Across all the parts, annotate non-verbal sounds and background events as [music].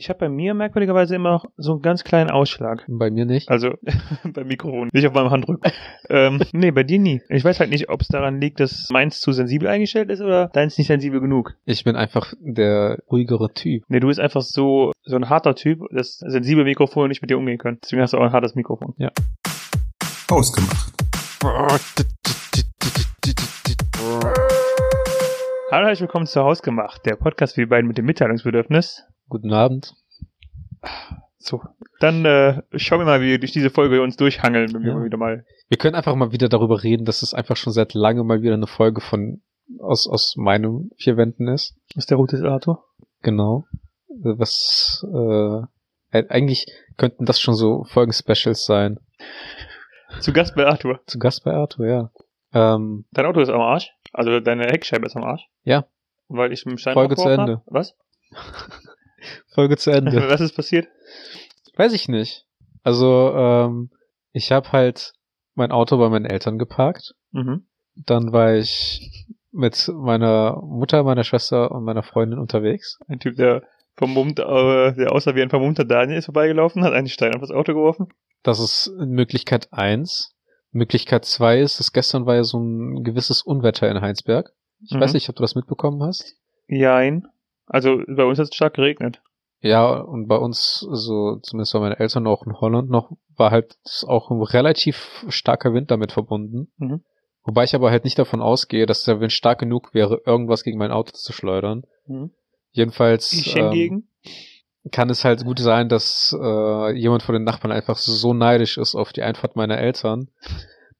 Ich habe bei mir merkwürdigerweise immer noch so einen ganz kleinen Ausschlag. Bei mir nicht. Also [laughs] beim Mikrofon, nicht auf meinem Handrücken. ähm, nee, bei dir nie. Ich weiß halt nicht, ob es daran liegt, dass meins zu sensibel eingestellt ist oder deins nicht sensibel genug. Ich bin einfach der ruhigere Typ. Nee, du bist einfach so, so ein harter Typ, dass sensible Mikrofone nicht mit dir umgehen können. Deswegen hast du auch ein hartes Mikrofon. Ja. Ausgemacht. Hallo, herzlich willkommen zu Hausgemacht, der Podcast für die beiden mit dem Mitteilungsbedürfnis. Guten Abend. So, dann äh, schauen wir mal, wie wir durch diese Folge uns durchhangeln, wenn wir Ja. mal wieder mal. Wir können einfach mal wieder darüber reden, dass es einfach schon seit langem mal wieder eine Folge von aus, aus meinen vier Wänden ist. Ist der Route ist, Arthur? Genau. Was äh, äh, eigentlich könnten das schon so Folgen-Specials sein. Zu Gast bei Arthur. Zu Gast bei Arthur, ja. Ähm, Dein Auto ist am Arsch. Also deine Heckscheibe ist am Arsch. Ja. Weil ich mit dem Stein Folge zu Ende. Hab. Was? [laughs] Folge zu Ende. [laughs] Was ist passiert? Weiß ich nicht. Also, ähm, ich habe halt mein Auto bei meinen Eltern geparkt. Mhm. Dann war ich mit meiner Mutter, meiner Schwester und meiner Freundin unterwegs. Ein Typ, der vermummt, äh, der aussah wie ein vermummter Daniel ist vorbeigelaufen, hat einen Stein auf das Auto geworfen. Das ist Möglichkeit eins. Möglichkeit zwei ist, dass gestern war ja so ein gewisses Unwetter in Heinsberg. Ich Mhm. weiß nicht, ob du das mitbekommen hast. Jein. Also bei uns hat es stark geregnet. Ja, und bei uns, so zumindest bei meinen Eltern auch in Holland noch, war halt auch ein relativ starker Wind damit verbunden. Mhm. Wobei ich aber halt nicht davon ausgehe, dass der Wind stark genug wäre, irgendwas gegen mein Auto zu schleudern. Mhm. Jedenfalls Ich ähm, hingegen. kann es halt gut sein, dass äh, jemand von den Nachbarn einfach so neidisch ist auf die Einfahrt meiner Eltern,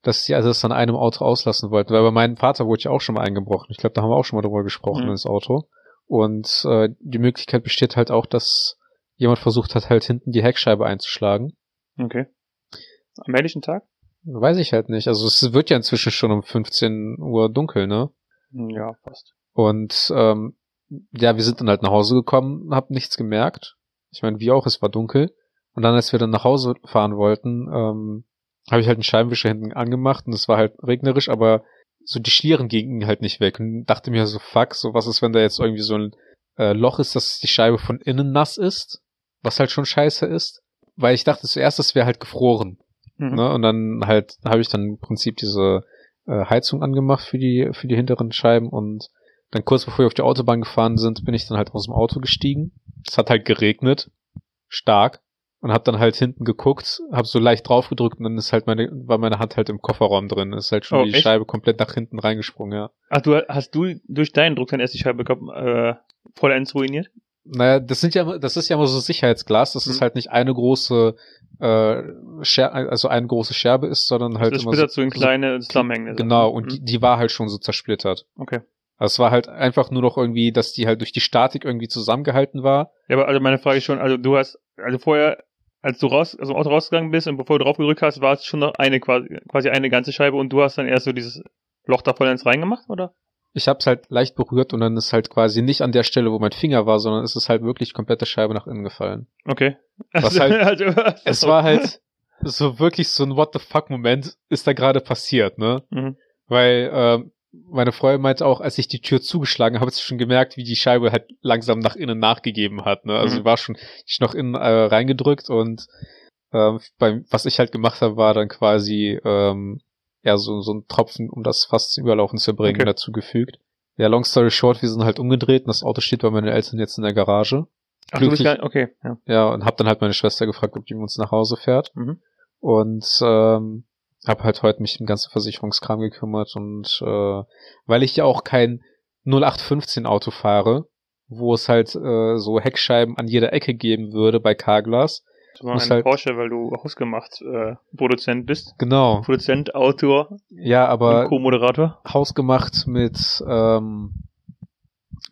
dass sie also das an einem Auto auslassen wollten. Weil bei meinem Vater wurde ja auch schon mal eingebrochen. Ich glaube, da haben wir auch schon mal drüber gesprochen, Mhm. ins Auto. Und äh, die Möglichkeit besteht halt auch, dass jemand versucht hat, halt hinten die Heckscheibe einzuschlagen. Okay. Am helllichen Tag? Weiß ich halt nicht. Also es wird ja inzwischen schon um 15 Uhr dunkel, ne? Hm, Ja, fast. Und ähm, ja, wir sind dann halt nach Hause gekommen, hab nichts gemerkt. Ich meine, wie auch, es war dunkel. Und dann, als wir dann nach Hause fahren wollten, ähm, habe ich halt einen Scheibenwischer hinten angemacht und es war halt regnerisch, aber so die Schlieren gingen halt nicht weg. Und dachte mir so, fuck, so was ist, wenn da jetzt irgendwie so ein äh, Loch ist, dass die Scheibe von innen nass ist, was halt schon scheiße ist. Weil ich dachte zuerst, das wäre halt gefroren. Mhm. Ne? Und dann halt habe ich dann im Prinzip diese äh, Heizung angemacht für die für die hinteren Scheiben und dann kurz bevor wir auf die Autobahn gefahren sind, bin ich dann halt aus dem Auto gestiegen. Es hat halt geregnet, stark und hab dann halt hinten geguckt, hab so leicht drauf gedrückt und dann ist halt meine war meine Hand halt im Kofferraum drin, ist halt schon Oh, die echt? Scheibe komplett nach hinten reingesprungen, ja. Ach, du hast du durch deinen Druck dann erst die Scheibe äh, vollends ruiniert? Naja, das sind ja, das ist ja immer so Sicherheitsglas, dass es Mhm. halt nicht eine große, äh, Scher also eine große Scherbe ist, sondern halt das immer splittert so in so, kleine Slumhängen. Genau, und Mhm. die, die war halt schon so zersplittert. Okay. Also es war halt einfach nur noch irgendwie, dass die halt durch die Statik irgendwie zusammengehalten war. Ja, aber also meine Frage ist schon, also du hast, also vorher, als du raus, also Auto rausgegangen bist und bevor du drauf gedrückt hast, war es schon noch eine quasi, quasi eine ganze Scheibe und du hast dann erst so dieses Loch da vollends reingemacht, oder? Ich hab's halt leicht berührt und dann ist halt quasi nicht an der Stelle, wo mein Finger war, sondern es ist halt wirklich komplette Scheibe nach innen gefallen. Okay. Was halt- [laughs] also, Es war halt so wirklich so ein What the fuck Moment ist da gerade passiert, ne? Mhm. Weil ähm, meine Freundin meinte auch, als ich die Tür zugeschlagen habe, sie schon gemerkt, wie die Scheibe halt langsam nach innen nachgegeben hat. Ne? Also Mhm. sie war schon ich noch innen äh, reingedrückt und ähm, beim, was ich halt gemacht habe, war dann quasi ähm, ja so, so ein Tropfen, um das fast zum Überlaufen zu bringen, Okay. dazugefügt. Ja, long story short, wir sind halt umgedreht und das Auto steht bei meinen Eltern jetzt in der Garage. Ach, glücklich- gar, okay, ja. Ja, und hab dann halt meine Schwester gefragt, ob die mit uns nach Hause fährt. Mhm. Und ähm, habe halt heute mich um den ganzen Versicherungskram gekümmert und äh, weil ich ja auch kein 0815 Auto fahre, wo es halt äh, so Heckscheiben an jeder Ecke geben würde bei Carglass. Muss ein halt- Porsche, weil du hausgemacht äh, Produzent bist. Genau. Produzent, Autor Ja, aber Co-Moderator. hausgemacht mit ähm,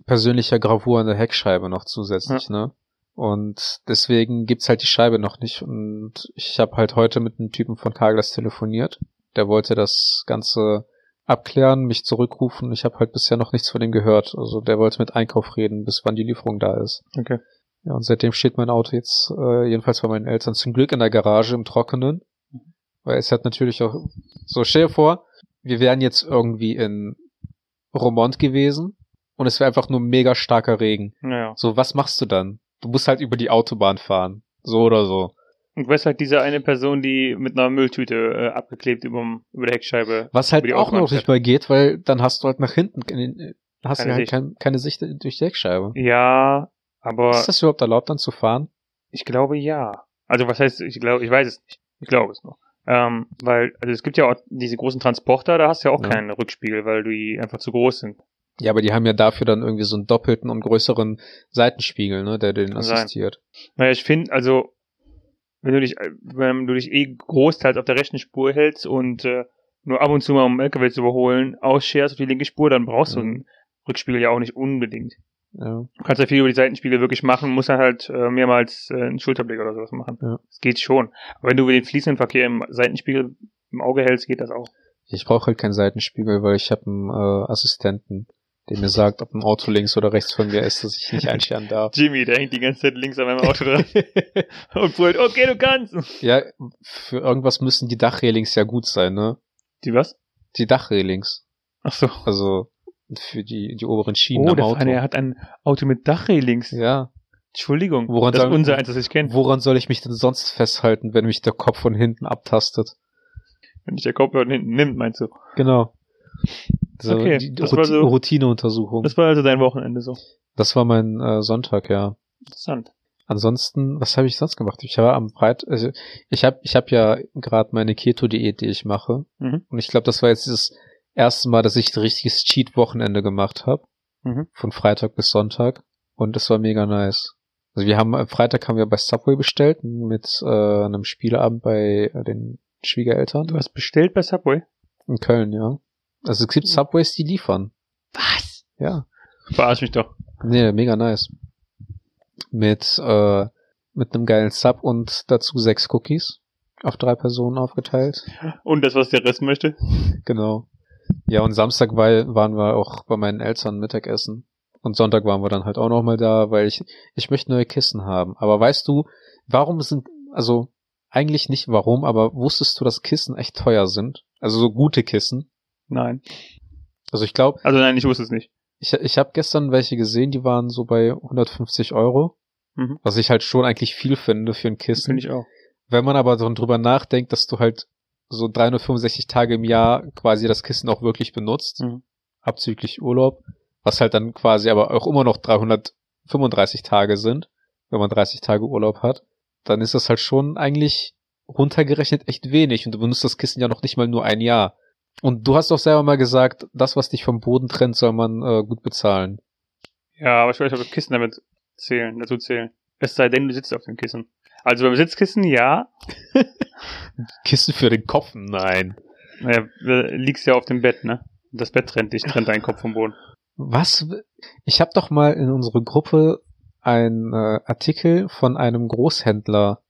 persönlicher Gravur an der Heckscheibe noch zusätzlich, ne? Und deswegen gibt's halt die Scheibe noch nicht. Und ich habe halt heute mit einem Typen von Carglass telefoniert. Der wollte das Ganze abklären, mich zurückrufen. Ich habe halt bisher noch nichts von dem gehört. Also der wollte mit Einkauf reden, bis wann die Lieferung da ist. Okay. Ja, und seitdem steht mein Auto jetzt äh, jedenfalls bei meinen Eltern zum Glück in der Garage im Trockenen. Weil es hat natürlich auch so, stell dir vor, wir wären jetzt irgendwie in Romont gewesen und es wäre einfach nur mega starker Regen. Naja. So, was machst du dann? Du musst halt über die Autobahn fahren. So oder so. Und du bist halt diese eine Person, die mit einer Mülltüte äh, abgeklebt überm, über der Heckscheibe. Was halt auch Autobahn noch nicht mal geht, weil dann hast du halt nach hinten, in den, hast Keine du halt Sicht. kein, keine Sicht durch die Heckscheibe. Ja, aber Ist das überhaupt erlaubt, dann zu fahren? ich glaube ja. Also was heißt, ich glaube, ich weiß es nicht. Ich glaube es nur. Ähm, weil, also es gibt ja auch diese großen Transporter, da hast du ja auch Ja. keinen Rückspiegel, weil die einfach zu groß sind. Ja, aber die haben ja dafür dann irgendwie so einen doppelten und größeren Seitenspiegel, ne, der den assistiert. Naja, ich finde, also, wenn du dich, wenn du dich eh großteils auf der rechten Spur hältst und äh, nur ab und zu mal um LKW zu überholen, ausscherst auf die linke Spur, dann brauchst du Mhm. einen Rückspiegel ja auch nicht unbedingt. Ja. Du kannst ja viel über die Seitenspiegel wirklich machen, musst dann halt äh, mehrmals äh, einen Schulterblick oder sowas machen. Ja. Das geht schon. Aber wenn du den fließenden Verkehr im Seitenspiegel im Auge hältst, geht das auch. Ich brauche halt keinen Seitenspiegel, weil ich habe einen äh, Assistenten, der mir sagt, ob ein Auto links oder rechts von mir ist, dass ich nicht einscheren [laughs] darf. Jimmy, der hängt die ganze Zeit links an meinem Auto dran [laughs] und brüllt, okay, du kannst. ja, für irgendwas müssen die Dachrehlings ja gut sein, ne? Die was? Die Dachrehlings. Ach so. Also für die, die oberen Schienen Oh, am der Auto. Er hat ein Auto mit Dachrehlings. ja. Entschuldigung. Woran das ist sagen- unser eins, das ich kenne. Woran soll ich mich denn sonst festhalten, wenn mich der Kopf von hinten abtastet? Wenn dich der Kopf von hinten nimmt, meinst du? Genau. So, Okay, die das Routi- war so- Routineuntersuchung. Das, Das war also dein Wochenende so. war mein äh, Sonntag, ja. Interessant. Ansonsten, was habe ich sonst gemacht? Ich habe am Freitag, also ich habe ich hab ja gerade meine Keto-Diät, die ich mache. Mhm. Und ich glaube, das war jetzt das erste Mal, dass ich ein richtiges Cheat-Wochenende gemacht habe. Mhm. Von Freitag bis Sonntag. Und das war mega nice. Also wir haben, am Freitag haben wir bei Subway bestellt mit äh, einem Spieleabend bei äh, den Schwiegereltern. Du hast bestellt bei Subway? In Köln, ja. Also es gibt Subways, die liefern. Was? Ja. Verarsch mich doch. Nee, mega nice. Mit, äh, mit einem geilen Sub und dazu sechs Cookies. Auf drei Personen aufgeteilt. Und das, was der Rest möchte? Genau. Ja, und Samstag war, waren wir auch bei meinen Eltern Mittagessen. Und Sonntag waren wir dann halt auch nochmal da, weil ich, ich möchte neue Kissen haben. Aber weißt du, warum sind, also eigentlich nicht warum, aber wusstest du, dass Kissen echt teuer sind? Also so gute Kissen. Nein. Also ich glaube, Also nein, ich wusste es nicht. ich, ich habe gestern welche gesehen, die waren so bei 150 Euro. Mhm. Was ich halt schon eigentlich viel finde für ein Kissen. Finde ich auch. Wenn man aber drüber nachdenkt, dass du halt so 365 Tage im Jahr quasi das Kissen auch wirklich benutzt, Mhm. abzüglich Urlaub, was halt dann quasi aber auch immer noch 335 Tage sind, wenn man 30 Tage Urlaub hat, dann ist das halt schon eigentlich runtergerechnet echt wenig und du benutzt das Kissen ja noch nicht mal nur ein Jahr. Und du hast doch selber mal gesagt, das, was dich vom Boden trennt, soll man äh, gut bezahlen. Ja, aber ich nicht, ob Kissen damit zählen, dazu zählen. Es sei denn, du sitzt auf dem Kissen. Also beim Sitzkissen, ja. [laughs] Kissen für den Kopf? Nein. Naja, du liegst ja auf dem Bett, ne? Das Bett trennt dich, trennt deinen Kopf vom Boden. Was? Ich habe doch mal in unsere Gruppe einen äh, Artikel von einem Großhändler,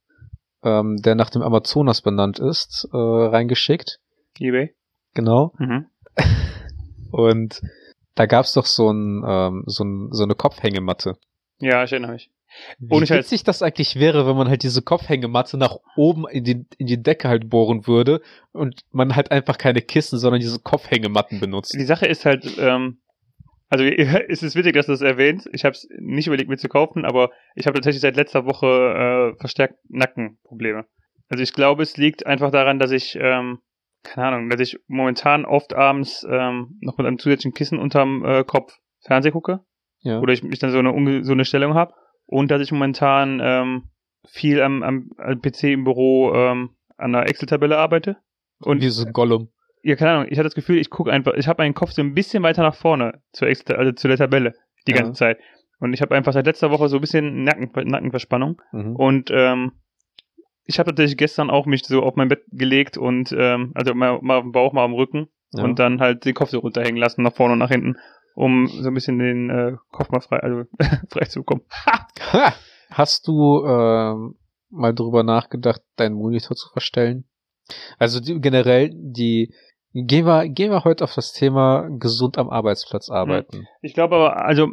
ähm, der nach dem Amazonas benannt ist, äh, reingeschickt. Ebay? Genau. Mhm. [laughs] Und da gab's doch so, ein, ähm, so, ein, so eine Kopfhängematte. Ja, ich erinnere mich. Wie Ohne Scheiß. witzig das eigentlich wäre, wenn man halt diese Kopfhängematte nach oben in die, in die Decke halt bohren würde und man halt einfach keine Kissen, sondern diese Kopfhängematten benutzt. Die Sache ist halt, ähm, also [laughs] es ist witzig, dass du das erwähnst. Ich habe es nicht überlegt, mir zu kaufen, aber ich habe tatsächlich seit letzter Woche äh, verstärkt Nackenprobleme. Also ich glaube, es liegt einfach daran, dass ich, ähm, keine Ahnung, dass ich momentan oft abends ähm, noch mit einem zusätzlichen Kissen unterm äh, Kopf Fernseh gucke Ja. oder ich mich dann so eine so eine Stellung habe und dass ich momentan ähm, viel am, am, am PC im Büro ähm, an einer Excel-Tabelle arbeite. und wie so ein Gollum. Ja, keine Ahnung, ich hatte das Gefühl, ich gucke einfach, ich habe meinen Kopf so ein bisschen weiter nach vorne zur Excel, also zu der Tabelle die Ja. ganze Zeit. Und ich habe einfach seit letzter Woche so ein bisschen Nacken, Nackenverspannung. Mhm. Und ähm, ich habe tatsächlich gestern auch mich so auf mein Bett gelegt und ähm, also mal, mal auf dem Bauch, mal am Rücken Ja. und dann halt den Kopf so runterhängen lassen, nach vorne und nach hinten, um so ein bisschen den äh, Kopf mal frei, also [laughs] frei zu bekommen. Ha! Hast du ähm, mal drüber nachgedacht, deinen Monitor zu verstellen? Also die, generell die gehen wir gehen wir heute auf das Thema gesund am Arbeitsplatz arbeiten. Ich glaube aber, also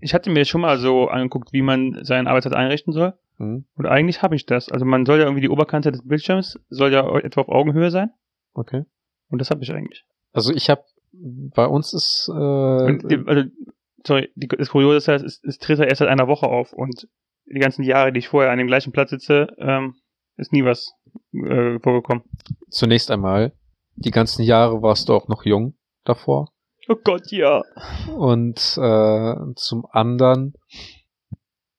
ich hatte mir schon mal so angeguckt, wie man seinen Arbeitsplatz einrichten soll. Mhm. Und eigentlich habe ich das. Also man soll ja irgendwie die Oberkante des Bildschirms soll ja etwa auf Augenhöhe sein. Okay. Und das habe ich eigentlich. Also ich habe bei uns ist äh, Und also, sorry, die, das Kuriose ist, ja, es, es tritt ja erst seit einer Woche auf. Und die ganzen Jahre, die ich vorher an dem gleichen Platz sitze, ähm, ist nie was äh, vorgekommen. Zunächst einmal, die ganzen Jahre warst du auch noch jung davor. Oh Gott, ja. Und äh, zum anderen,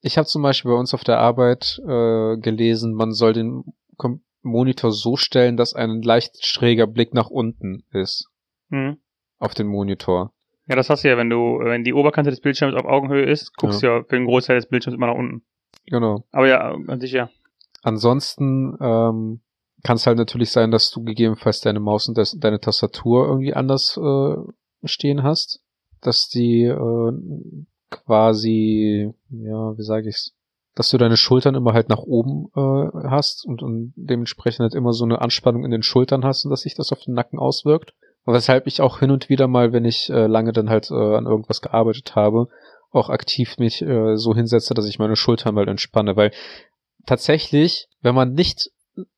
ich habe zum Beispiel bei uns auf der Arbeit äh, gelesen, man soll den Kom Monitor so stellen, dass ein leicht schräger Blick nach unten ist Mhm. auf den Monitor. Ja, das hast du ja, wenn du, wenn die Oberkante des Bildschirms auf Augenhöhe ist, guckst du ja für den Großteil des Bildschirms immer nach unten. Genau. Aber ja, an sich ja. Ansonsten ähm, kann es halt natürlich sein, dass du gegebenenfalls deine Maus und das, deine Tastatur irgendwie anders äh, stehen hast. Dass die äh, quasi, ja, wie sage ich's, dass du deine Schultern immer halt nach oben äh, hast und, und dementsprechend halt immer so eine Anspannung in den Schultern hast und dass sich das auf den Nacken auswirkt. Weshalb ich auch hin und wieder mal, wenn ich äh, lange dann halt äh, an irgendwas gearbeitet habe, auch aktiv mich äh, so hinsetze, dass ich meine Schultern mal entspanne, weil tatsächlich, wenn man nicht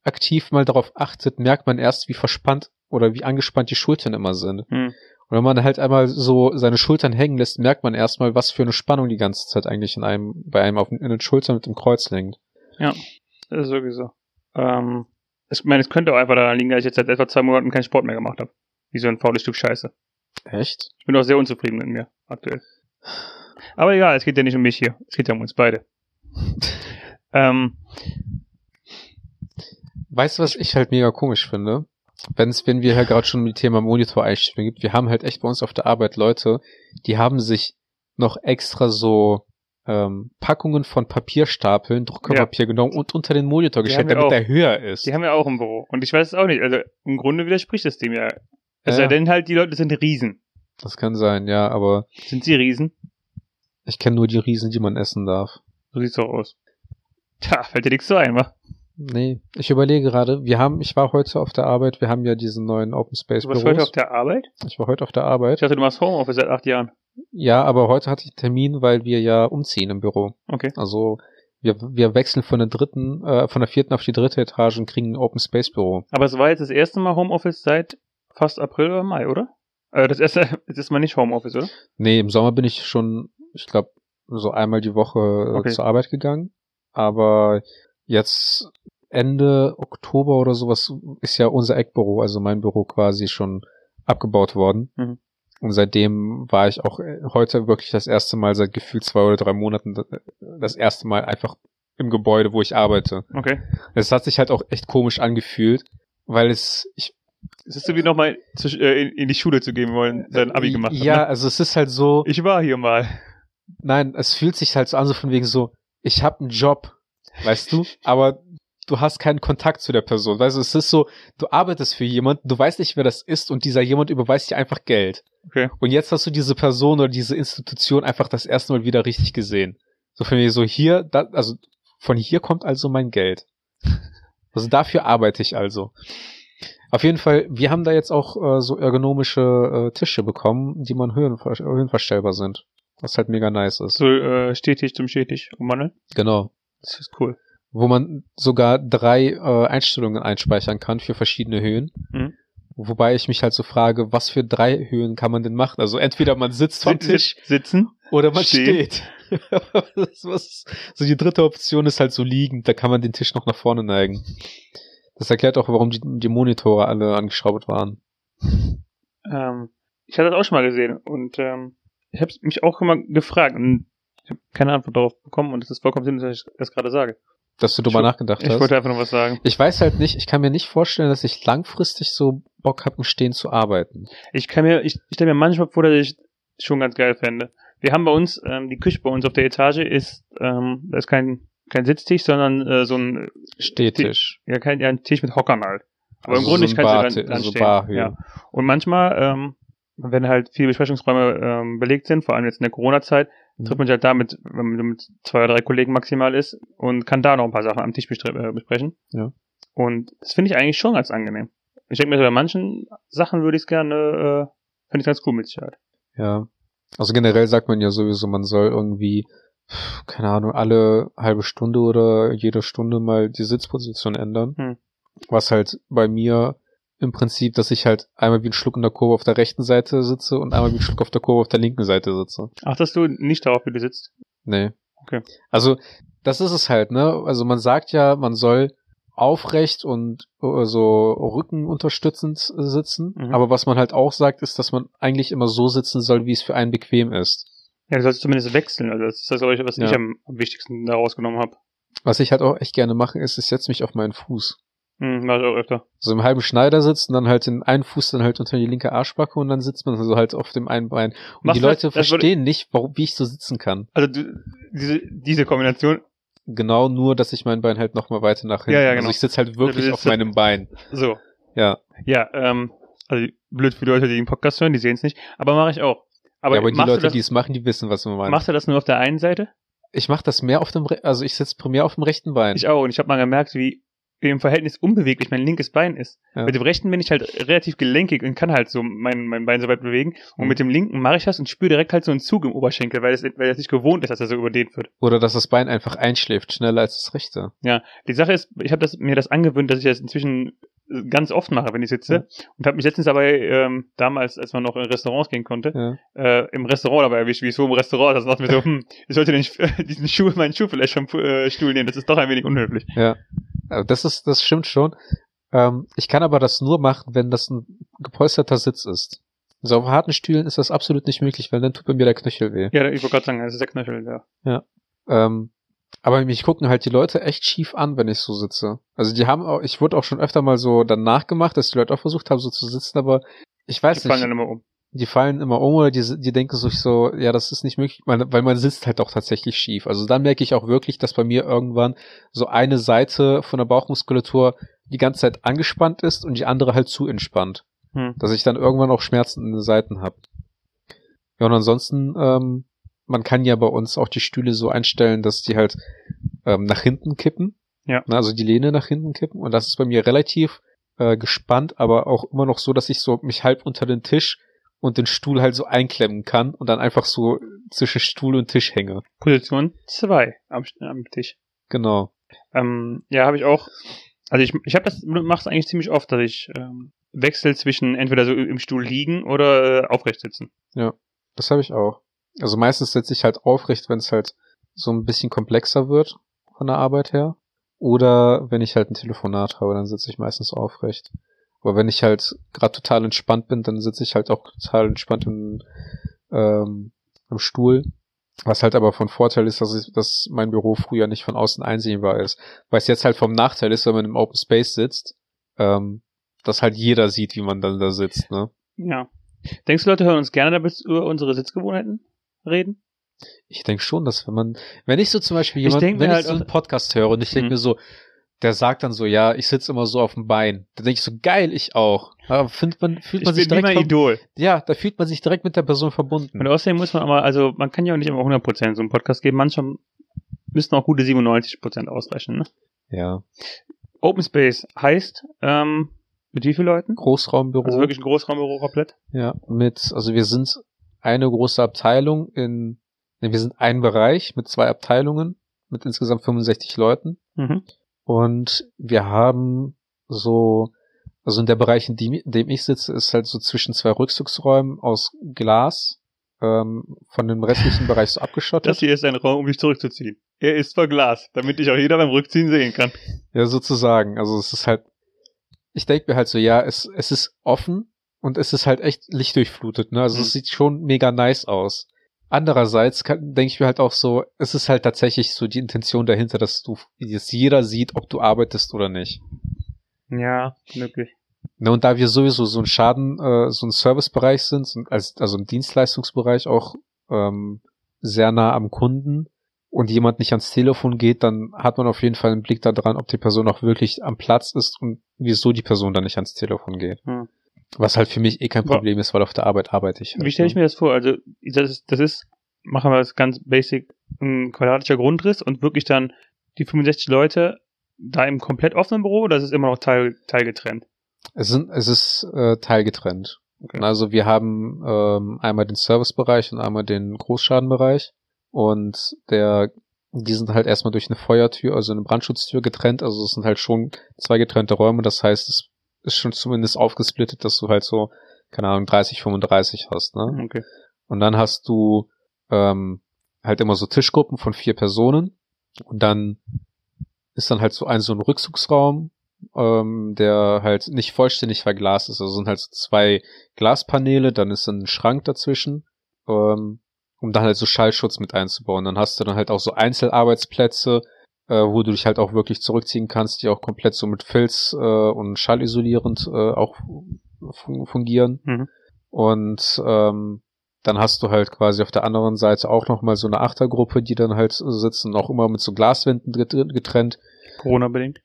aktiv mal darauf achtet, merkt man erst, wie verspannt oder wie angespannt die Schultern immer sind. Hm. Und wenn man halt einmal so seine Schultern hängen lässt, merkt man erstmal, was für eine Spannung die ganze Zeit eigentlich in einem, bei einem auf, in den Schultern mit dem Kreuz liegt. Das ist sowieso. Ähm, ich meine, es könnte auch einfach daran liegen, dass ich jetzt seit etwa zwei Monaten keinen Sport mehr gemacht habe. Wie so ein faules Stück Scheiße. Echt? Ich bin auch sehr unzufrieden mit mir aktuell. Aber egal, es geht ja nicht um mich hier. Es geht ja um uns beide. [laughs] ähm, Weißt du, was ich halt mega komisch finde? Wenn's, wenn wir ja gerade schon mit dem Thema Monitor einsteigen gibt, wir haben halt echt bei uns auf der Arbeit Leute, die haben sich noch extra so ähm, Packungen von Papierstapeln, Druckerpapier genommen und unter den Monitor Die gestellt, damit auch. der höher ist. die haben wir auch im Büro. Und ich weiß es auch nicht. Also im Grunde widerspricht das dem ja. Es sei Ja. denn halt, die Leute sind Riesen. Das kann sein, ja, aber Sind sie Riesen? ich kenne nur die Riesen, die man essen darf. So sieht's doch aus. Tja, fällt dir nichts so ein, wa? Nee, ich überlege gerade, wir haben, ich war heute auf der Arbeit, wir haben ja diesen neuen Open Space Du warst heute auf der Arbeit? ich war heute auf der Ich Arbeit. dachte, du machst Homeoffice seit acht Jahren. Ja, aber heute hatte ich einen Termin, weil wir ja umziehen im Büro. Okay. Also wir, wir wechseln von der dritten, äh, von der vierten auf die dritte Etage und kriegen ein Open Space Büro. Aber es war jetzt das erste Mal Homeoffice seit fast April oder Mai, oder? Äh, das erste, [laughs] das ist mal nicht Homeoffice, oder? Nee, im Sommer bin ich schon, ich glaube, so einmal die Woche äh, Okay. zur Arbeit gegangen. Aber jetzt Ende Oktober oder sowas ist ja unser Eckbüro, also mein Büro quasi schon abgebaut worden. Mhm. Und seitdem war ich auch äh, heute wirklich das erste Mal seit gefühlt zwei oder drei Monaten äh, das erste Mal einfach im Gebäude, wo ich arbeite. Okay. Es hat sich halt auch echt komisch angefühlt, weil es, ich, Es ist so wie nochmal äh, in, in die Schule zu gehen wollen, sein Abi gemacht hat. Ja, Ne? also es ist halt so, Ich war hier mal. nein, es fühlt sich halt so an, so von wegen so, ich habe einen Job, weißt du, aber du hast keinen Kontakt zu der Person. Weißt du, es ist so, du arbeitest für jemanden, du weißt nicht, wer das ist und dieser jemand überweist dir einfach Geld. Okay. Und jetzt hast du diese Person oder diese Institution einfach das erste Mal wieder richtig gesehen. So von mir so hier, da, also von hier kommt also mein Geld. [laughs] Also dafür arbeite ich also. Auf jeden Fall, wir haben da jetzt auch äh, so ergonomische äh, Tische bekommen, die man höhenver höhenverstellbar sind. Was halt mega nice ist. So äh, stetig zum stetig umwandeln. Genau. Das ist cool. Wo man sogar drei äh, Einstellungen einspeichern kann für verschiedene Höhen. Mhm. Wobei ich mich halt so frage, was für drei Höhen kann man denn machen? Also entweder man sitzt vom Tisch sit- Sitzen. oder man Stehen. steht. [laughs] was, so die dritte Option ist halt so liegend, da kann man den Tisch noch nach vorne neigen. Das erklärt auch, warum die, die Monitore alle angeschraubt waren. Ähm, ich hatte das auch schon mal gesehen und ähm, ich habe mich auch immer gefragt und ich habe keine Antwort darauf bekommen und es ist vollkommen sinnlos, dass ich das gerade sage. Dass du drüber Ich- nachgedacht Ich hast. wollte einfach nur was sagen. Ich weiß halt nicht, ich kann mir nicht vorstellen, dass ich langfristig so Bock habe, im Stehen zu arbeiten. Ich kann mir, ich, ich stelle mir manchmal vor, dass ich schon ganz geil fände. Wir haben bei uns, ähm, die Küche bei uns auf der Etage ist, ähm, da ist kein, kein Sitztisch, sondern äh, so ein, Stehtisch. ja, kein, ja, ein Tisch mit Hockern halt. Aber im Also Grunde so ich kann Bar- sie dran, so. Barhöhe. Ja. Und manchmal, ähm, wenn halt viele Besprechungsräume ähm, belegt sind, vor allem jetzt in der Corona-Zeit. Trifft man sich halt damit, wenn man mit zwei oder drei Kollegen maximal ist und kann da noch ein paar Sachen am Tisch äh, besprechen. Ja. Und das finde ich eigentlich schon ganz angenehm. Ich denke mir, so, bei manchen Sachen würde ich es gerne, äh, finde ich ganz cool mit Sicherheit. Ja. Also generell sagt man ja sowieso, man soll irgendwie, keine Ahnung, alle halbe Stunde oder jede Stunde mal die Sitzposition ändern. Hm. Was halt bei mir im Prinzip, dass ich halt einmal wie ein Schluck in der Kurve auf der rechten Seite sitze und einmal wie ein Schluck auf der Kurve auf der linken Seite sitze. Achtest du nicht darauf, wie du sitzt? Nee. Okay. Also das ist es halt, ne? Also man sagt ja, man soll aufrecht und so Rücken unterstützend sitzen. Mhm. Aber was man halt auch sagt, ist, dass man eigentlich immer so sitzen soll, wie es für einen bequem ist. Ja, du sollst zumindest wechseln. Also das ist das, ich, was Ja. ich am, am wichtigsten da rausgenommen habe. Was ich halt auch echt gerne mache, ist, ich setze mich auf meinen Fuß. Hm, mach ich auch öfter. So im halben Schneidersitz und dann halt den einen Fuß dann halt unter die linke Arschbacke und dann sitzt man so halt auf dem einen Bein. Und Machst die das? Leute Das würde- verstehen nicht, warum, wie ich so sitzen kann. Also du, diese, diese Kombination, Genau nur, dass ich mein Bein halt nochmal weiter nach hinten. Ja, ja, genau. Also ich sitze halt wirklich Also auf meinem Bein. so. Ja. Ja, ähm, also blöd für die Leute, die den Podcast hören, die sehen es nicht. Aber mache ich auch. Aber, ja, aber die Leute, das, die es machen, die wissen, was man meint. machst du das nur auf der einen Seite? Ich mache das mehr auf dem, Re also ich sitze primär auf dem rechten Bein. Ich auch. Und ich habe mal gemerkt, wie im Verhältnis unbeweglich mein linkes Bein ist. Ja. Mit dem rechten bin ich halt relativ gelenkig und kann halt so mein, mein Bein so weit bewegen. Und Mhm. mit dem linken mache ich das und spüre direkt halt so einen Zug im Oberschenkel, weil es weil das nicht gewohnt ist, dass er so überdehnt wird. Oder dass das Bein einfach einschläft, schneller als das rechte. Die Sache ist, ich habe das, mir das angewöhnt, dass ich das inzwischen ganz oft mache, wenn ich sitze. Mhm. Und habe mich letztens aber ähm, damals, als man noch in Restaurants gehen konnte, Ja. äh, im Restaurant dabei erwischt, wie es so im Restaurant ist. Da dachte ich mir so, [laughs] hm, ich sollte den, [laughs] diesen Schuh, meinen Schuh vielleicht vom äh, Stuhl nehmen. Das ist doch ein wenig unhöflich. Ja. Also das ist, das stimmt schon. Ähm, ich kann aber das nur machen, wenn das ein gepolsterter Sitz ist. So auf harten Stühlen ist das absolut nicht möglich, weil dann tut bei mir der Knöchel weh. Ja, ich wollte gerade sagen, das ist der Knöchel, ja. Ähm, aber mich gucken halt die Leute echt schief an, wenn ich so sitze. Also die haben auch, ich wurde auch schon öfter mal so danach gemacht, dass die Leute auch versucht haben, so zu sitzen, aber ich weiß Die fallen nicht. dann immer um. Die fallen immer um oder die, die denken sich so, ja, das ist nicht möglich, weil man sitzt halt auch tatsächlich schief. Also dann merke ich auch wirklich, dass bei mir irgendwann so eine Seite von der Bauchmuskulatur die ganze Zeit angespannt ist und die andere halt zu entspannt. Hm. Dass ich dann irgendwann auch Schmerzen in den Seiten habe. Ja, und ansonsten, ähm, man kann ja bei uns auch die Stühle so einstellen, dass die halt ähm, nach hinten kippen. Ja. Also die Lehne nach hinten kippen. Und das ist bei mir relativ äh, gespannt, aber auch immer noch so, dass ich so mich halb unter den Tisch und den Stuhl halt so einklemmen kann und dann einfach so zwischen Stuhl und Tisch hänge. Position 2 am, am Tisch. Genau. Ähm, ja, habe ich auch. Also ich, ich habe das, mach's eigentlich ziemlich oft, dass ich ähm, wechsel zwischen entweder so im Stuhl liegen oder äh, aufrecht sitzen. Das habe ich auch. Also meistens setze ich halt aufrecht, wenn es halt so ein bisschen komplexer wird von der Arbeit her. Oder wenn ich halt ein Telefonat habe, dann sitze ich meistens aufrecht. Aber wenn ich halt gerade total entspannt bin, dann sitze ich halt auch total entspannt im, ähm, im Stuhl. Was halt aber von Vorteil ist, dass, ich, dass mein Büro früher nicht von außen einsehbar ist. Weil es jetzt halt vom Nachteil ist, wenn man im Open Space sitzt, ähm, dass halt jeder sieht, wie man dann da sitzt, ne? Ja. Denkst du, Leute hören uns gerne damit über unsere Sitzgewohnheiten reden? Ich denke schon, dass wenn man, wenn ich so zum Beispiel Ich jemand, denk wenn ich halt so einen Podcast höre und ich denke Mhm. mir so, der sagt dann so, ja, ich sitze immer so auf dem Bein. Da denke ich so, geil, ich auch. Aber find man, fühlt Ich man sich bin direkt, mein Idol. ja, da fühlt man sich direkt mit der Person verbunden. Und außerdem muss man aber, also man kann ja auch nicht immer 100% so einen Podcast geben. Manchmal müssen auch gute 97% ausreichen. Ne? Ja. Open Space heißt, ähm, mit wie vielen Leuten? Großraumbüro. Also wirklich ein Großraumbüro komplett? Ja, mit, also wir sind eine große Abteilung in, ne, wir sind ein Bereich mit zwei Abteilungen mit insgesamt 65 Leuten. Mhm. Und wir haben so, also in der Bereich, in dem, in dem ich sitze, ist halt so zwischen zwei Rückzugsräumen aus Glas, ähm, von dem restlichen Bereich so abgeschottet. Das hier ist ein Raum, um dich zurückzuziehen. Er ist verglast, damit dich auch jeder beim Rückziehen sehen kann. Ja, sozusagen. Also es ist halt, ich denke mir halt so, ja, es, es ist offen und es ist halt echt lichtdurchflutet, ne? Also Mhm. es sieht schon mega nice aus. Andererseits denke ich mir halt auch so, es ist halt tatsächlich so die Intention dahinter, dass du, dass jeder sieht, ob du arbeitest oder nicht. Ja, möglich. Ne, und da wir sowieso so ein Schaden, äh, so ein Servicebereich sind, also ein Dienstleistungsbereich auch ähm, sehr nah am Kunden und jemand nicht ans Telefon geht, dann hat man auf jeden Fall einen Blick daran, ob die Person auch wirklich am Platz ist und wieso die Person dann nicht ans Telefon geht. Hm. Was halt für mich eh kein Problem ist, weil auf der Arbeit arbeite ich. Halt, Wie stelle ich ne? mir das vor? Also, das ist, das ist, machen wir das ganz basic, ein quadratischer Grundriss und wirklich dann die 65 Leute da im komplett offenen Büro oder ist es immer noch teil, teilgetrennt? Es, sind, es ist äh, teilgetrennt. Okay. Also wir haben ähm, einmal den Servicebereich und einmal den Großschadenbereich. Und der, die sind halt erstmal durch eine Feuertür, also eine Brandschutztür getrennt. Also es sind halt schon zwei getrennte Räume. Das heißt, es ist schon zumindest aufgesplittet, dass du halt so, keine Ahnung, 30, 35 hast. Ne? Okay. Und dann hast du ähm, halt immer so Tischgruppen von vier Personen. Und dann ist dann halt so ein so ein Rückzugsraum, ähm, der halt nicht vollständig verglast ist. Also sind halt so zwei Glaspaneele, dann ist dann ein Schrank dazwischen, ähm, um dann halt so Schallschutz mit einzubauen. Dann hast du dann halt auch so Einzelarbeitsplätze, äh, wo du dich halt auch wirklich zurückziehen kannst, die auch komplett so mit Filz äh, und schallisolierend äh, auch fun fungieren. Mhm. Und ähm, dann hast du halt quasi auf der anderen Seite auch noch mal so eine Achtergruppe, die dann halt sitzen, auch immer mit so Glaswänden getrennt. Corona-bedingt.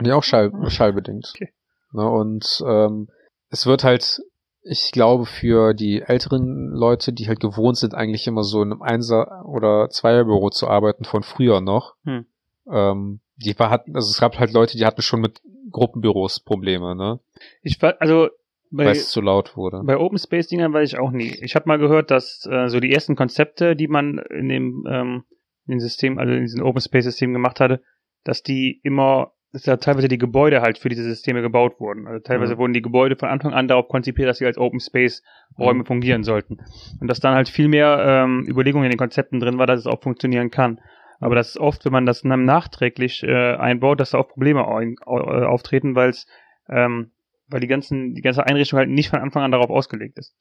Ja, auch schall, schallbedingt. Okay. Ne, und ähm, es wird halt, ich glaube, für die älteren Leute, die halt gewohnt sind, eigentlich immer so in einem Einser- oder Zweierbüro zu arbeiten von früher noch, Hm. Ähm, die war, hatten, also es gab halt Leute, die hatten schon mit Gruppenbüros Probleme, ne? Ich war, also Weil es zu laut wurde. bei Open Space Dingern weiß ich auch nie. Ich habe mal gehört, dass äh, so die ersten Konzepte, die man in dem ähm, in dem System, also in diesem Open Space System gemacht hatte, dass die immer, dass da teilweise die Gebäude halt für diese Systeme gebaut wurden. Also teilweise Mhm. wurden die Gebäude von Anfang an darauf konzipiert, dass sie als Open Space Räume Mhm. fungieren sollten. Und dass dann halt viel mehr ähm, Überlegungen in den Konzepten drin war, dass es auch funktionieren kann. Aber das ist oft, wenn man das nachträglich äh, einbaut, dass da auch Probleme äh, auftreten, weil es ähm, weil die ganzen die ganze Einrichtung halt nicht von Anfang an darauf ausgelegt ist.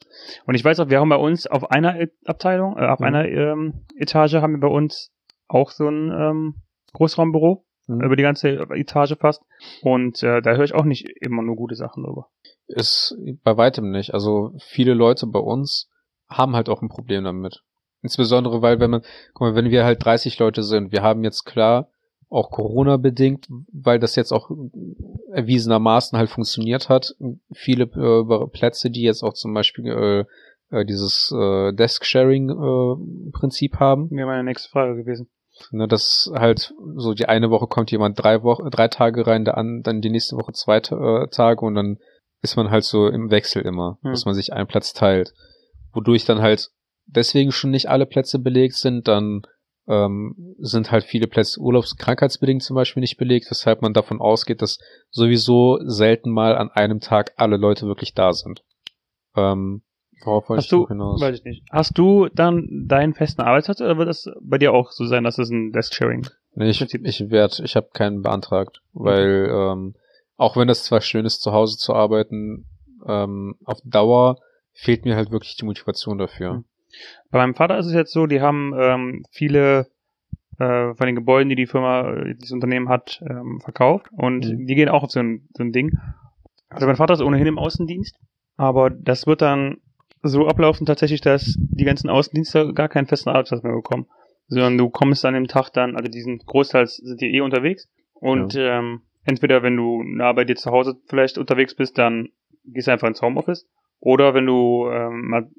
Und ich weiß auch, wir haben bei uns auf einer E- Abteilung, äh, auf Mhm. einer ähm, Etage haben wir bei uns auch so ein ähm, Großraumbüro Mhm. über die ganze Etage fast. Und äh, da höre ich auch nicht immer nur gute Sachen drüber. Ist bei weitem nicht. Also viele Leute bei uns haben halt auch ein Problem damit. Insbesondere, weil wenn man, guck mal, wenn wir halt 30 Leute sind, wir haben jetzt klar, auch Corona bedingt, weil das jetzt auch erwiesenermaßen halt funktioniert hat, viele äh, Plätze, die jetzt auch zum Beispiel äh, äh, dieses äh, Desk-Sharing-Prinzip haben, Wäre meine nächste Frage gewesen. Ne, das halt so die eine Woche kommt jemand drei Wochen, drei Tage rein, der an, dann die nächste Woche zwei äh, Tage und dann ist man halt so im Wechsel immer, Hm. dass man sich einen Platz teilt. Wodurch dann halt deswegen schon nicht alle Plätze belegt sind, dann ähm, sind halt viele Plätze urlaubskrankheitsbedingt zum Beispiel nicht belegt, weshalb man davon ausgeht, dass sowieso selten mal an einem Tag alle Leute wirklich da sind. Ähm, worauf wollte Hast ich du, hinaus? weiß ich nicht. Hast du dann deinen festen Arbeitsplatz oder wird das bei dir auch so sein, dass es ein Desk-Sharing? Nee, ich, ich werd, ich habe keinen beantragt, weil ähm, auch wenn das zwar schön ist, zu Hause zu arbeiten, ähm, auf Dauer fehlt mir halt wirklich die Motivation dafür. Mhm. Bei meinem Vater ist es jetzt so, die haben ähm, viele äh, von den Gebäuden, die die Firma, äh, das Unternehmen hat, ähm, verkauft. Und Mhm. die gehen auch auf so ein, so ein Ding. Also mein Vater ist ohnehin im Außendienst, aber das wird dann so ablaufen tatsächlich, dass die ganzen Außendienste gar keinen festen Arbeitsplatz mehr bekommen, sondern du kommst an dem Tag dann, also diesen großteils sind die eh unterwegs. Und ähm, entweder wenn du nah bei dir zu Hause vielleicht unterwegs bist, dann gehst du einfach ins Homeoffice. Oder wenn du ähm, mal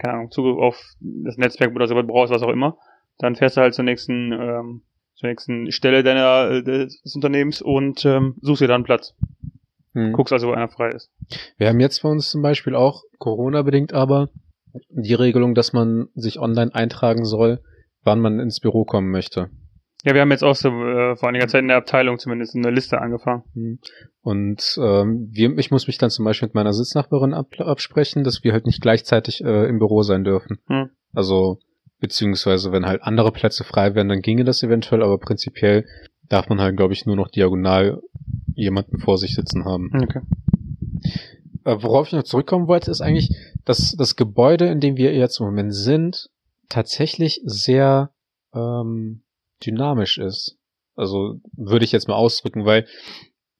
keine Ahnung, Zugriff auf das Netzwerk oder sowas brauchst, was auch immer, dann fährst du halt zur nächsten, ähm, zur nächsten Stelle deiner, äh, des Unternehmens und ähm, suchst dir dann einen Platz. Hm. Guckst also, wo einer frei ist. Wir haben jetzt bei uns zum Beispiel auch Corona-bedingt aber die Regelung, dass man sich online eintragen soll, wann man ins Büro kommen möchte. Ja, wir haben jetzt auch so äh, vor einiger Zeit in der Abteilung zumindest eine Liste angefangen. Und ähm, wir, ich muss mich dann zum Beispiel mit meiner Sitznachbarin ab, absprechen, dass wir halt nicht gleichzeitig äh, im Büro sein dürfen. Hm. Also beziehungsweise wenn halt andere Plätze frei wären, dann ginge das eventuell, aber prinzipiell darf man halt, glaube ich, nur noch diagonal jemanden vor sich sitzen haben. Okay. Äh, worauf ich noch zurückkommen wollte, ist eigentlich, dass das Gebäude, in dem wir jetzt im Moment sind, tatsächlich sehr ähm, dynamisch ist. Also würde ich jetzt mal ausdrücken, weil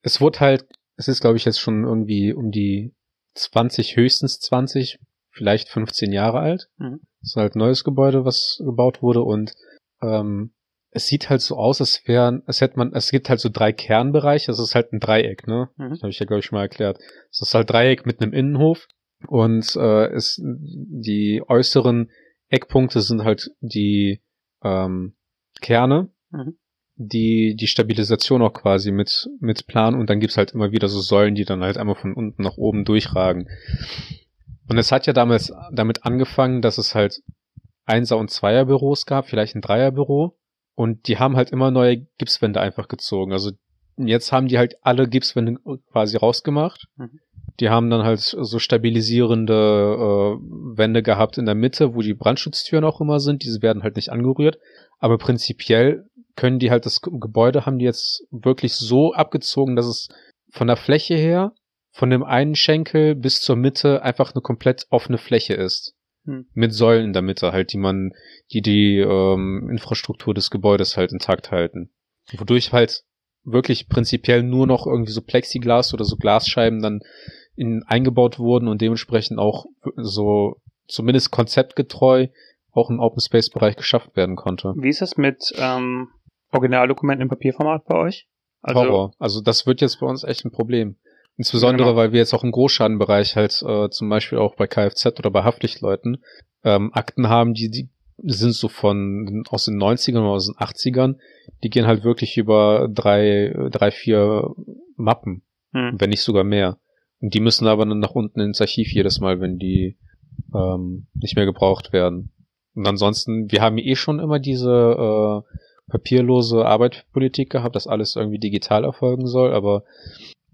es wurde halt, es ist glaube ich jetzt schon irgendwie um die 20, höchstens 20, vielleicht 15 Jahre alt. Mhm. Es ist halt ein neues Gebäude, was gebaut wurde und ähm, es sieht halt so aus, als wären, es hätte man, es gibt halt so drei Kernbereiche, das ist halt ein Dreieck, ne? Mhm. Das habe ich ja, glaube ich, schon mal erklärt. Es ist halt Dreieck mit einem Innenhof und äh, es, die äußeren Eckpunkte sind halt die ähm, Kerne, Mhm. die die Stabilisation auch quasi mit mit planen und dann gibt's halt immer wieder so Säulen, die dann halt einmal von unten nach oben durchragen. Und es hat ja damals damit angefangen, dass es halt Einser- und Zweierbüros gab, vielleicht ein Dreierbüro. Und die haben halt immer neue Gipswände einfach gezogen. Also jetzt haben die halt alle Gipswände quasi rausgemacht. Mhm. Die haben dann halt so stabilisierende äh, Wände gehabt in der Mitte, wo die Brandschutztüren auch immer sind. Diese werden halt nicht angerührt. Aber prinzipiell können die halt das Gebäude haben die jetzt wirklich so abgezogen, dass es von der Fläche her, von dem einen Schenkel bis zur Mitte einfach eine komplett offene Fläche ist. Hm. Mit Säulen in der Mitte halt, die man, die die ähm, Infrastruktur des Gebäudes halt intakt halten. Wodurch halt wirklich prinzipiell nur noch irgendwie so Plexiglas oder so Glasscheiben dann in, eingebaut wurden und dementsprechend auch so zumindest konzeptgetreu auch im Open Space Bereich geschafft werden konnte. Wie ist das mit ähm, Originaldokumenten im Papierformat bei euch? Also, Horror. Also das wird jetzt bei uns echt ein Problem. Insbesondere, Genau. weil wir jetzt auch im Großschadenbereich halt äh, zum Beispiel auch bei Kfz oder bei Haftpflichtleuten ähm, Akten haben, die, die sind so von aus den 90ern oder aus den 80ern, die gehen halt wirklich über drei, drei, vier Mappen, Hm. wenn nicht sogar mehr. Und die müssen aber dann nach unten ins Archiv jedes Mal, wenn die ähm, nicht mehr gebraucht werden. Und ansonsten, wir haben eh schon immer diese äh, papierlose Arbeitspolitik gehabt, dass alles irgendwie digital erfolgen soll, aber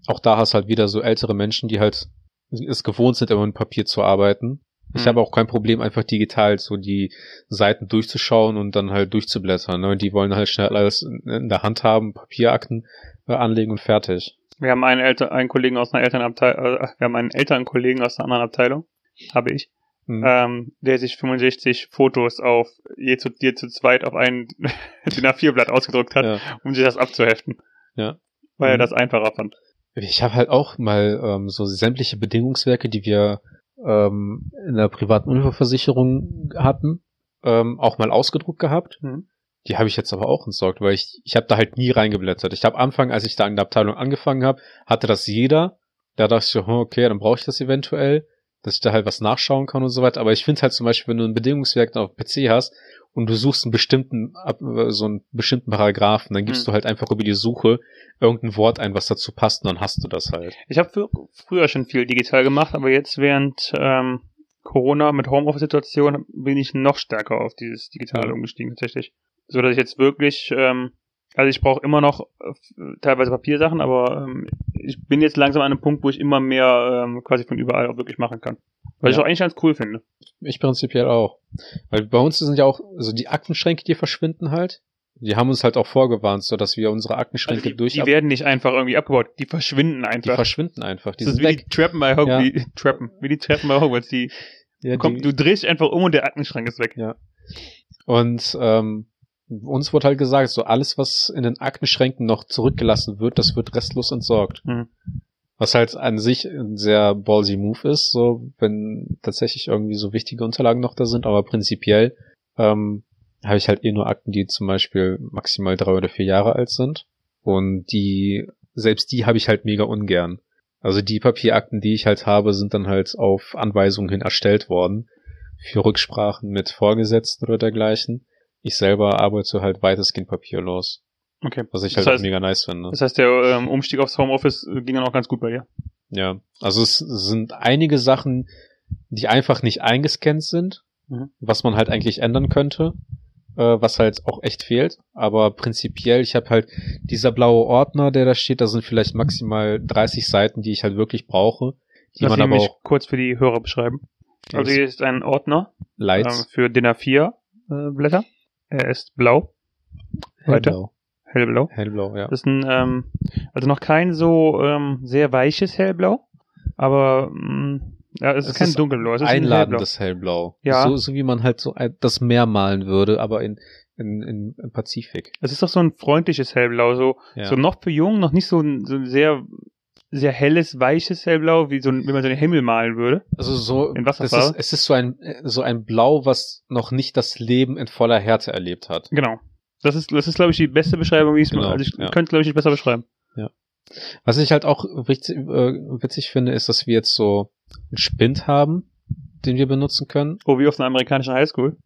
auch da hast halt wieder so ältere Menschen, die halt es gewohnt sind, immer mit Papier zu arbeiten. Ich Mhm. habe auch kein Problem, einfach digital so die Seiten durchzuschauen und dann halt durchzublättern. Ne? Die wollen halt schnell alles in- in der Hand haben, Papierakten äh, anlegen und fertig. Wir haben einen, Elter einen Kollegen aus einer Elternabteilung, äh, wir haben einen älteren Kollegen aus einer anderen Abteilung, habe ich, Hm. ähm, der sich 65 Fotos auf je zu, je zu zweit auf ein [laughs] DIN A4-Blatt ausgedruckt hat, ja. um sich das abzuheften. Ja. Weil er Mhm. das einfacher fand. Ich habe halt auch mal ähm, so sämtliche Bedingungswerke, die wir ähm, in der privaten Unfallversicherung hatten, ähm, auch mal ausgedruckt gehabt. Mhm. Die habe ich jetzt aber auch entsorgt, weil ich ich habe da halt nie reingeblättert. Ich habe Anfang, als ich da in der Abteilung angefangen habe, hatte das jeder. Da dachte ich, so, hm, okay, dann brauche ich das eventuell, dass ich da halt was nachschauen kann und so weiter. Aber ich finde halt zum Beispiel, wenn du ein Bedingungswerk auf dem PC hast und du suchst einen bestimmten, äh, so einen bestimmten Paragraphen, dann gibst Mhm. du halt einfach über die Suche irgendein Wort ein, was dazu passt, und dann hast du das halt. Ich habe fr früher schon viel digital gemacht, aber jetzt während ähm, Corona mit Homeoffice-Situation bin ich noch stärker auf dieses Digitale Ja. umgestiegen tatsächlich. So dass ich jetzt wirklich, ähm, also ich brauche immer noch äh, teilweise Papiersachen, aber ähm, ich bin jetzt langsam an einem Punkt, wo ich immer mehr ähm, quasi von überall auch wirklich machen kann. Was ich Ja. auch eigentlich ganz cool finde. Ich prinzipiell auch. Weil bei uns sind ja auch, also die Aktenschränke, die verschwinden halt. Die haben uns halt auch vorgewarnt, so dass wir unsere Aktenschränke Also die, durch die werden nicht einfach irgendwie abgebaut, die verschwinden die einfach. verschwinden einfach. Die das ist wie weg. die Treppen bei Hogwarts, wie, [laughs] Treppen, wie die Treppen bei Hogwarts, die, Ja, komm, die, du drehst einfach um und der Aktenschrank ist weg. Ja. Und ähm, uns wurde halt gesagt, so alles, was in den Aktenschränken noch zurückgelassen wird, das wird restlos entsorgt. Mhm. Was halt an sich ein sehr ballsy Move ist, so wenn tatsächlich irgendwie so wichtige Unterlagen noch da sind, aber prinzipiell ähm, habe ich halt eh nur Akten, die zum Beispiel maximal drei oder vier Jahre alt sind. Und die, selbst die habe ich halt mega ungern. Also die Papierakten, die ich halt habe, sind dann halt auf Anweisungen hin erstellt worden. Für Rücksprachen mit Vorgesetzten oder dergleichen. Ich selber arbeite halt weitestgehend papierlos. Okay. Was ich Das halt heißt- mega nice finde. Das heißt, der ähm, Umstieg aufs Homeoffice äh, ging dann auch ganz gut bei dir. Ja, also es sind einige Sachen, die einfach nicht eingescannt sind, Mhm. was man halt eigentlich ändern könnte, äh, was halt auch echt fehlt. Aber prinzipiell, ich habe halt dieser blaue Ordner, der da steht, da sind vielleicht maximal 30 Seiten, die ich halt wirklich brauche, die Lass man aber mich auch kurz für die Hörer beschreiben. Also hier ist ein Ordner Lights, für DIN A4 äh, Blätter. Er ist blau, weiter. hellblau, hellblau. hellblau, ja. Das ist ein, ähm, also noch kein so ähm, sehr weiches hellblau, aber mh, ja, es ist Es kein ist dunkelblau, es ist ein hellblau. Einladendes hellblau. Ja. So, so wie man halt so ein, das Meer malen würde, aber in, in, in, im Pazifik. Es ist doch so ein freundliches hellblau, so Ja. so noch für jung, noch nicht so ein, so ein sehr sehr helles, weiches hellblau, wie so ein, wie man so einen Himmel malen würde. Also so, In es Wasserfarbe? ist, es ist so ein, so ein Blau, was noch nicht das Leben in voller Härte erlebt hat. Genau. Das ist, das ist, glaube ich, die beste Beschreibung, wie ich es Genau. Also ich ja. könnte, glaube ich, nicht besser beschreiben. Was ich halt auch witzig, äh, witzig finde, ist, dass wir jetzt so einen Spind haben, den wir benutzen können. Oh, wie auf einer amerikanischen Highschool.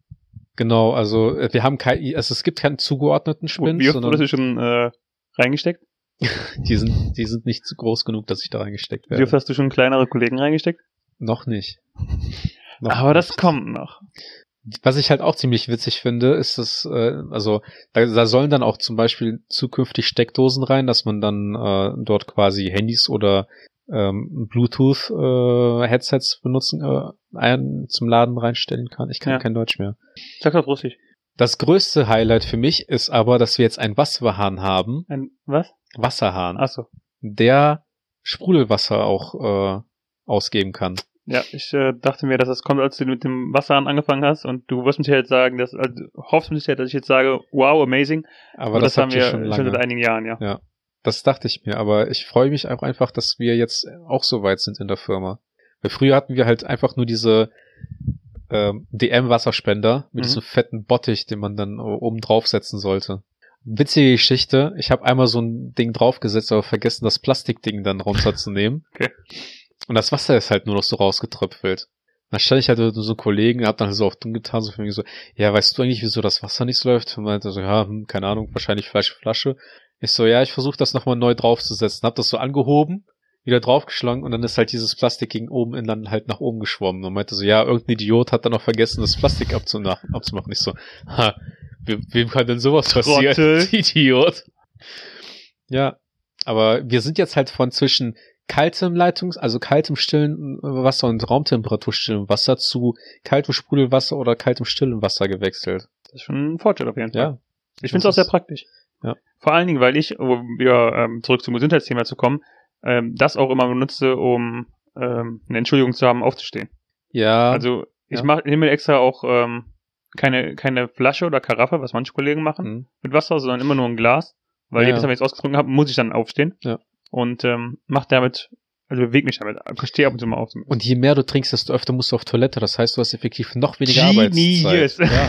Genau, also äh, wir haben kein, also es gibt keinen zugeordneten Spind, wie oft sondern wurdest du schon äh, reingesteckt? [laughs] die sind, die sind nicht zu groß genug, dass ich da reingesteckt Wie oft werde. hast du schon kleinere Kollegen reingesteckt? Noch nicht. Noch Aber das nicht. kommt noch. Was ich halt auch ziemlich witzig finde, ist das, äh, also da, da sollen dann auch zum Beispiel zukünftig Steckdosen rein, dass man dann äh, dort quasi Handys oder ähm, Bluetooth-Headsets benutzen, äh, ein, zum Laden reinstellen kann. Ich kann Ja. kein Deutsch mehr. Sag doch Russisch. Das größte Highlight für mich ist aber, dass wir jetzt einen Wasserhahn haben. Ein, was? Wasserhahn. Achso. Der Sprudelwasser auch äh, ausgeben kann. Ja, ich äh, dachte mir, dass das kommt, als du mit dem Wasserhahn angefangen hast und du wirst mich jetzt sagen, dass, also, hoffst mich ja, dass ich jetzt sage, wow, amazing. Aber, Aber das, das, haben wir schon schon, seit einigen Jahren, ja. Ja. Das dachte ich mir, aber ich freue mich auch einfach, dass wir jetzt auch so weit sind in der Firma. Weil früher hatten wir halt einfach nur diese ähm, DM-Wasserspender mit Mhm. diesem fetten Bottich, den man dann o- oben draufsetzen sollte. Witzige Geschichte, ich habe einmal so ein Ding draufgesetzt, aber vergessen, das Plastikding dann runterzunehmen. [laughs] Okay. Und das Wasser ist halt nur noch so rausgetröpfelt. Dann stand ich halt mit so einem Kollegen, hab dann so auf dumm getan, so für mich so, ja, weißt du eigentlich, wieso das Wasser nicht so läuft? Und meinte so, ja, hm, keine Ahnung, wahrscheinlich falsche Flasche. Ich so, ja, ich versuche das nochmal neu draufzusetzen. Hab das so angehoben, wieder draufgeschlagen und dann ist halt dieses Plastik gegen oben in dann halt nach oben geschwommen. Und meinte so, ja, irgendein Idiot hat dann noch vergessen, das Plastik abzumachen. Ich so, ha, wem, wem kann denn sowas passieren? [laughs] Idiot. Ja, aber wir sind jetzt halt von zwischen kaltem Leitungs-, also kaltem stillen Wasser und Raumtemperatur stillem Wasser zu kaltem Sprudelwasser oder kaltem stillen Wasser gewechselt. Das ist schon ein Fortschritt auf jeden Fall. Ja. Ich finde es auch sehr praktisch. Ja. Vor allen Dingen, weil ich, um wieder ähm, zurück zum Gesundheitsthema zu kommen, ähm, das auch immer benutze, um ähm, eine Entschuldigung zu haben, aufzustehen. Ja. Also ich Ja. mache nehme extra auch ähm, keine, keine Flasche oder Karaffe, was manche Kollegen machen, hm. mit Wasser, sondern immer nur ein Glas. Weil Ja, jedes. Mal, wenn ich es ausgetrunken habe, muss ich dann aufstehen. Ja. Und ähm, mach damit, also bewege mich damit. Ich stehe ab und zu mal auf. Und je mehr du trinkst, desto öfter musst du auf Toilette. Das heißt, du hast effektiv noch weniger Genius. Arbeitszeit. [laughs] Ja.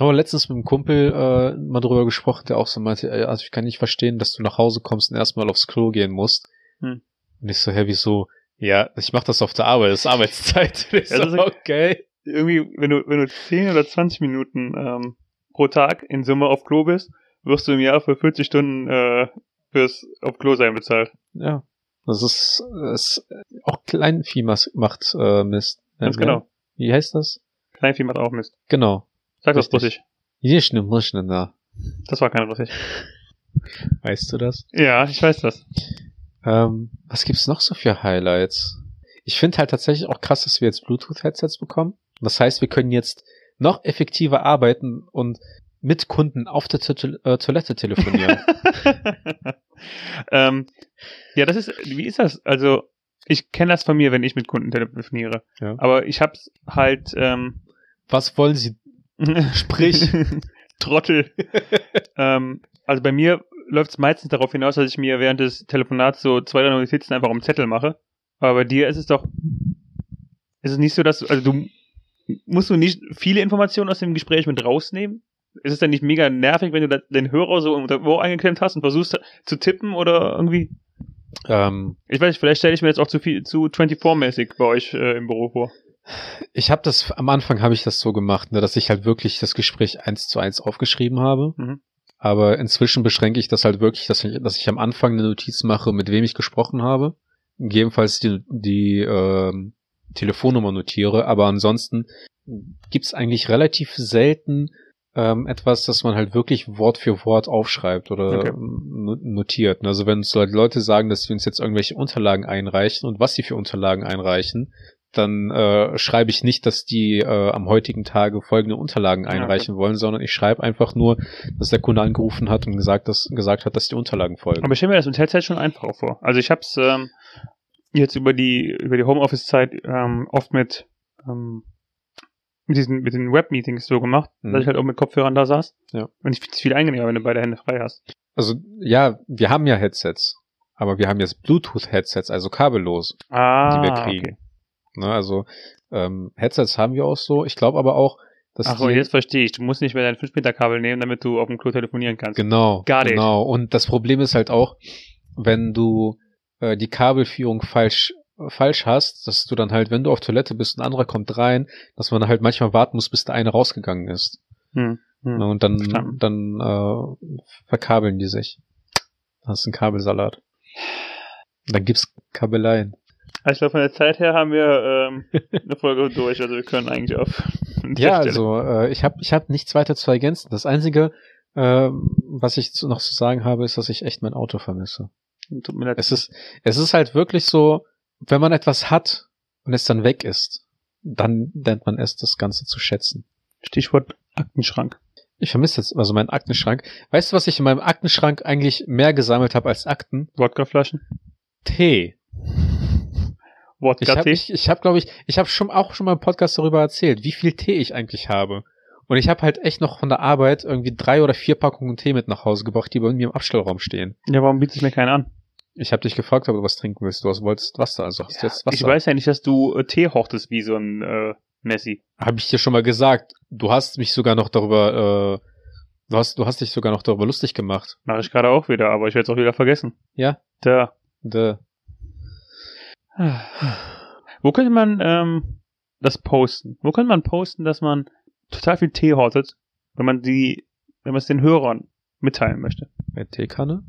Aber letztens mit einem Kumpel äh, mal drüber gesprochen, der auch so meinte, ey, also ich kann nicht verstehen, dass du nach Hause kommst und erstmal aufs Klo gehen musst. Hm. Und ich so, hä, wieso? Ja, ich mach das auf der Arbeit, das ist Arbeitszeit. [laughs] Ja, so, ist- okay. irgendwie, wenn du, wenn du 10 oder 20 Minuten ähm, pro Tag in Summe auf Klo bist, wirst du im Jahr für 40 Stunden äh, fürs auf Klo sein bezahlt. Ja. Das ist, das ist auch Kleinvieh macht äh, Mist. Ganz Ja, genau. Wie heißt das? Kleinvieh macht auch Mist. Genau. Sag das. Russisch. Ich da. Das war kein Russisch. [laughs] Weißt du das? Ja, ich weiß das. Ähm, was gibt's noch so für Highlights? Ich finde halt tatsächlich auch krass, dass wir jetzt Bluetooth-Headsets bekommen. Das heißt, wir können jetzt noch effektiver arbeiten und mit Kunden auf der To- äh, Toilette telefonieren. [laughs] ähm, ja, das ist, wie ist das? Also, ich kenne das von mir, wenn ich mit Kunden telefoniere. Ja. Aber ich hab's halt, ähm, was wollen Sie? Sprich. [laughs] Trottel. ähm, also bei mir läuft es meistens darauf hinaus, dass ich mir während des Telefonats so zwei, drei Notizen einfach um Zettel mache. Aber bei dir ist es doch, ist es nicht so, dass du, also du musst du nicht viele Informationen aus dem Gespräch mit rausnehmen? Ist es dann nicht mega nervig, wenn du den Hörer so unter Ohr eingeklemmt hast und versuchst zu tippen oder irgendwie? ähm, Ich weiß nicht, vielleicht stelle ich mir jetzt auch zu viel, zu 24-mäßig bei euch äh, im Büro vor. Ich habe das, am Anfang habe ich das so gemacht, ne, dass ich halt wirklich das Gespräch eins zu eins aufgeschrieben habe. Mhm. Aber inzwischen beschränke ich das halt wirklich, dass ich, dass ich am Anfang eine Notiz mache, mit wem ich gesprochen habe. Gegebenenfalls die, die ähm, Telefonnummer notiere, aber ansonsten gibt's eigentlich relativ selten ähm, etwas, das man halt wirklich Wort für Wort aufschreibt oder Okay. no- notiert. Also wenn uns Leute sagen, dass sie uns jetzt irgendwelche Unterlagen einreichen und was sie für Unterlagen einreichen, dann äh, schreibe ich nicht, dass die äh, am heutigen Tage folgende Unterlagen Ja, okay. einreichen wollen, sondern ich schreibe einfach nur, dass der Kunde angerufen hat und gesagt, dass, gesagt hat, dass die Unterlagen folgen. Aber ich stelle mir das mit Headset schon einfacher vor. Also ich hab's ähm, jetzt über die über die Homeoffice-Zeit ähm, oft mit ähm, mit diesen mit den Web-Meetings so gemacht, Mhm. dass ich halt auch mit Kopfhörern da saß. Ja. Und ich finde es viel angenehmer, wenn du beide Hände frei hast. Also ja, wir haben ja Headsets, aber wir haben jetzt Bluetooth-Headsets, also kabellos, Ah, die wir kriegen. Ne, also ähm, Headsets haben wir auch so. Ich glaube aber auch, dass Ach so, die, jetzt verstehe ich. Du musst nicht mehr dein 5 Meter Kabel nehmen, damit du auf dem Klo telefonieren kannst. genau, Got it. genau. Und das Problem ist halt auch, wenn du äh, die Kabelführung falsch falsch hast, dass du dann halt, wenn du auf Toilette bist, ein anderer kommt rein, dass man halt manchmal warten muss, bis der eine rausgegangen ist. Hm. Hm. Ne, und dann, Verstanden. dann äh, verkabeln die sich. Das ist ein Kabelsalat. Dann gibt's Kabeleien. Also ich glaube, von der Zeit her haben wir ähm, [laughs] eine Folge durch. Also wir können eigentlich auf [laughs] Ja, Stelle- also äh, ich habe ich hab nichts weiter zu ergänzen. Das Einzige, ähm, was ich zu, noch zu sagen habe, ist, dass ich echt mein Auto vermisse. Tut mir leid. Es ist, es ist halt wirklich so, wenn man etwas hat und es dann weg ist, dann lernt man erst das Ganze zu schätzen. Stichwort Aktenschrank. Ich vermisse jetzt also meinen Aktenschrank. Weißt du, was ich in meinem Aktenschrank eigentlich mehr gesammelt habe als Akten? Wodkaflaschen. Tee. Ich Wodka habe, ich, ich hab, glaube ich, ich habe schon auch schon mal im Podcast darüber erzählt, wie viel Tee ich eigentlich habe. Und ich habe halt echt noch von der Arbeit irgendwie drei oder vier Packungen Tee mit nach Hause gebracht, die bei mir im Abstellraum stehen. Ja, warum bietet sich mir keiner an? Ich habe dich gefragt, ob du was trinken willst. Du hast, wolltest Wasser, also hast du jetzt Wasser. Ich weiß ja nicht, dass du äh, Tee hortest wie so ein äh, Messi. Habe ich dir schon mal gesagt. Du hast mich sogar noch darüber, äh, du hast, du hast dich sogar noch darüber lustig gemacht. Mache ich gerade auch wieder, aber ich werde es auch wieder vergessen. Ja? Da. De, [sighs] Wo könnte man ähm, das posten? Wo könnte man posten, dass man total viel Tee hortet, wenn man die, wenn man es den Hörern mitteilen möchte? bei Teekanne?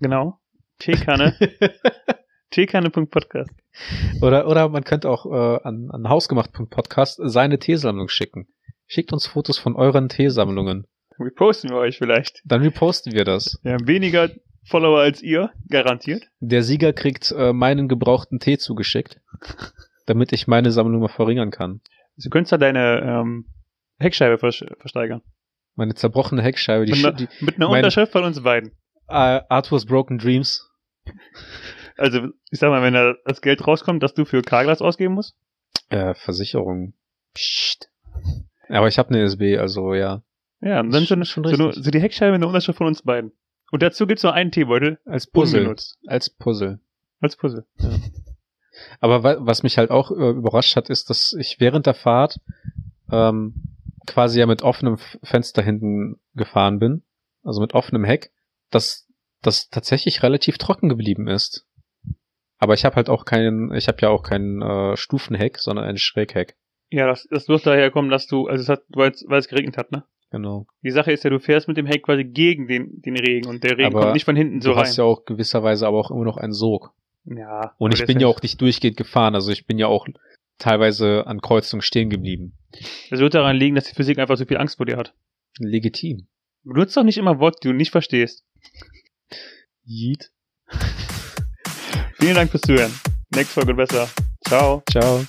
Genau. Teekanne. [laughs] Teekanne.podcast. oder, oder man könnte auch äh, an, an hausgemacht.podcast seine Teesammlung schicken. Schickt uns Fotos von euren Teesammlungen. Wie posten wir euch vielleicht? Dann reposten wir das. Wir haben weniger Follower als ihr, garantiert. Der Sieger kriegt äh, meinen gebrauchten Tee zugeschickt, [laughs] damit ich meine Sammlung mal verringern kann. Du könntest da deine ähm, Heckscheibe vers versteigern. Meine zerbrochene Heckscheibe, die, Mit, die mit einer Unterschrift von uns beiden. äh, Arthur's Broken Dreams. Also, ich sag mal, wenn da das Geld rauskommt, dass du für Carglass ausgeben musst. Äh, Versicherung. Psst. Aber ich habe eine SB, also ja. Ja, und dann schon, schon so, so die Heckscheibe mit einer Unterschrift von uns beiden. Und dazu gibt's noch einen Teebeutel, Als Puzzle. unbenutzt. Als Puzzle. Als Puzzle. [laughs] Aber wa was mich halt auch äh, überrascht hat, ist, dass ich während der Fahrt ähm, quasi ja mit offenem Fenster hinten gefahren bin, also mit offenem Heck, dass das tatsächlich relativ trocken geblieben ist. Aber ich habe halt auch keinen, ich habe ja auch keinen äh, Stufenheck, sondern ein Schrägheck. Ja, das, das wird daher kommen, dass du, also es hat, weil es geregnet hat, ne? Genau. Die Sache ist ja, du fährst mit dem Heck quasi gegen den, den Regen und der Regen Aber kommt nicht von hinten so du rein. hast ja auch gewisserweise aber auch immer noch einen Sog. ja. Und ich bin ja auch nicht durchgehend gefahren, also ich bin ja auch teilweise an Kreuzungen stehen geblieben. Das wird daran liegen, dass die Physik einfach so viel Angst vor dir hat. Legitim. Benutzt doch nicht immer Worte, die du nicht verstehst. Yeet. [laughs] Vielen Dank fürs Zuhören. Nächste Folge besser. Ciao. Ciao.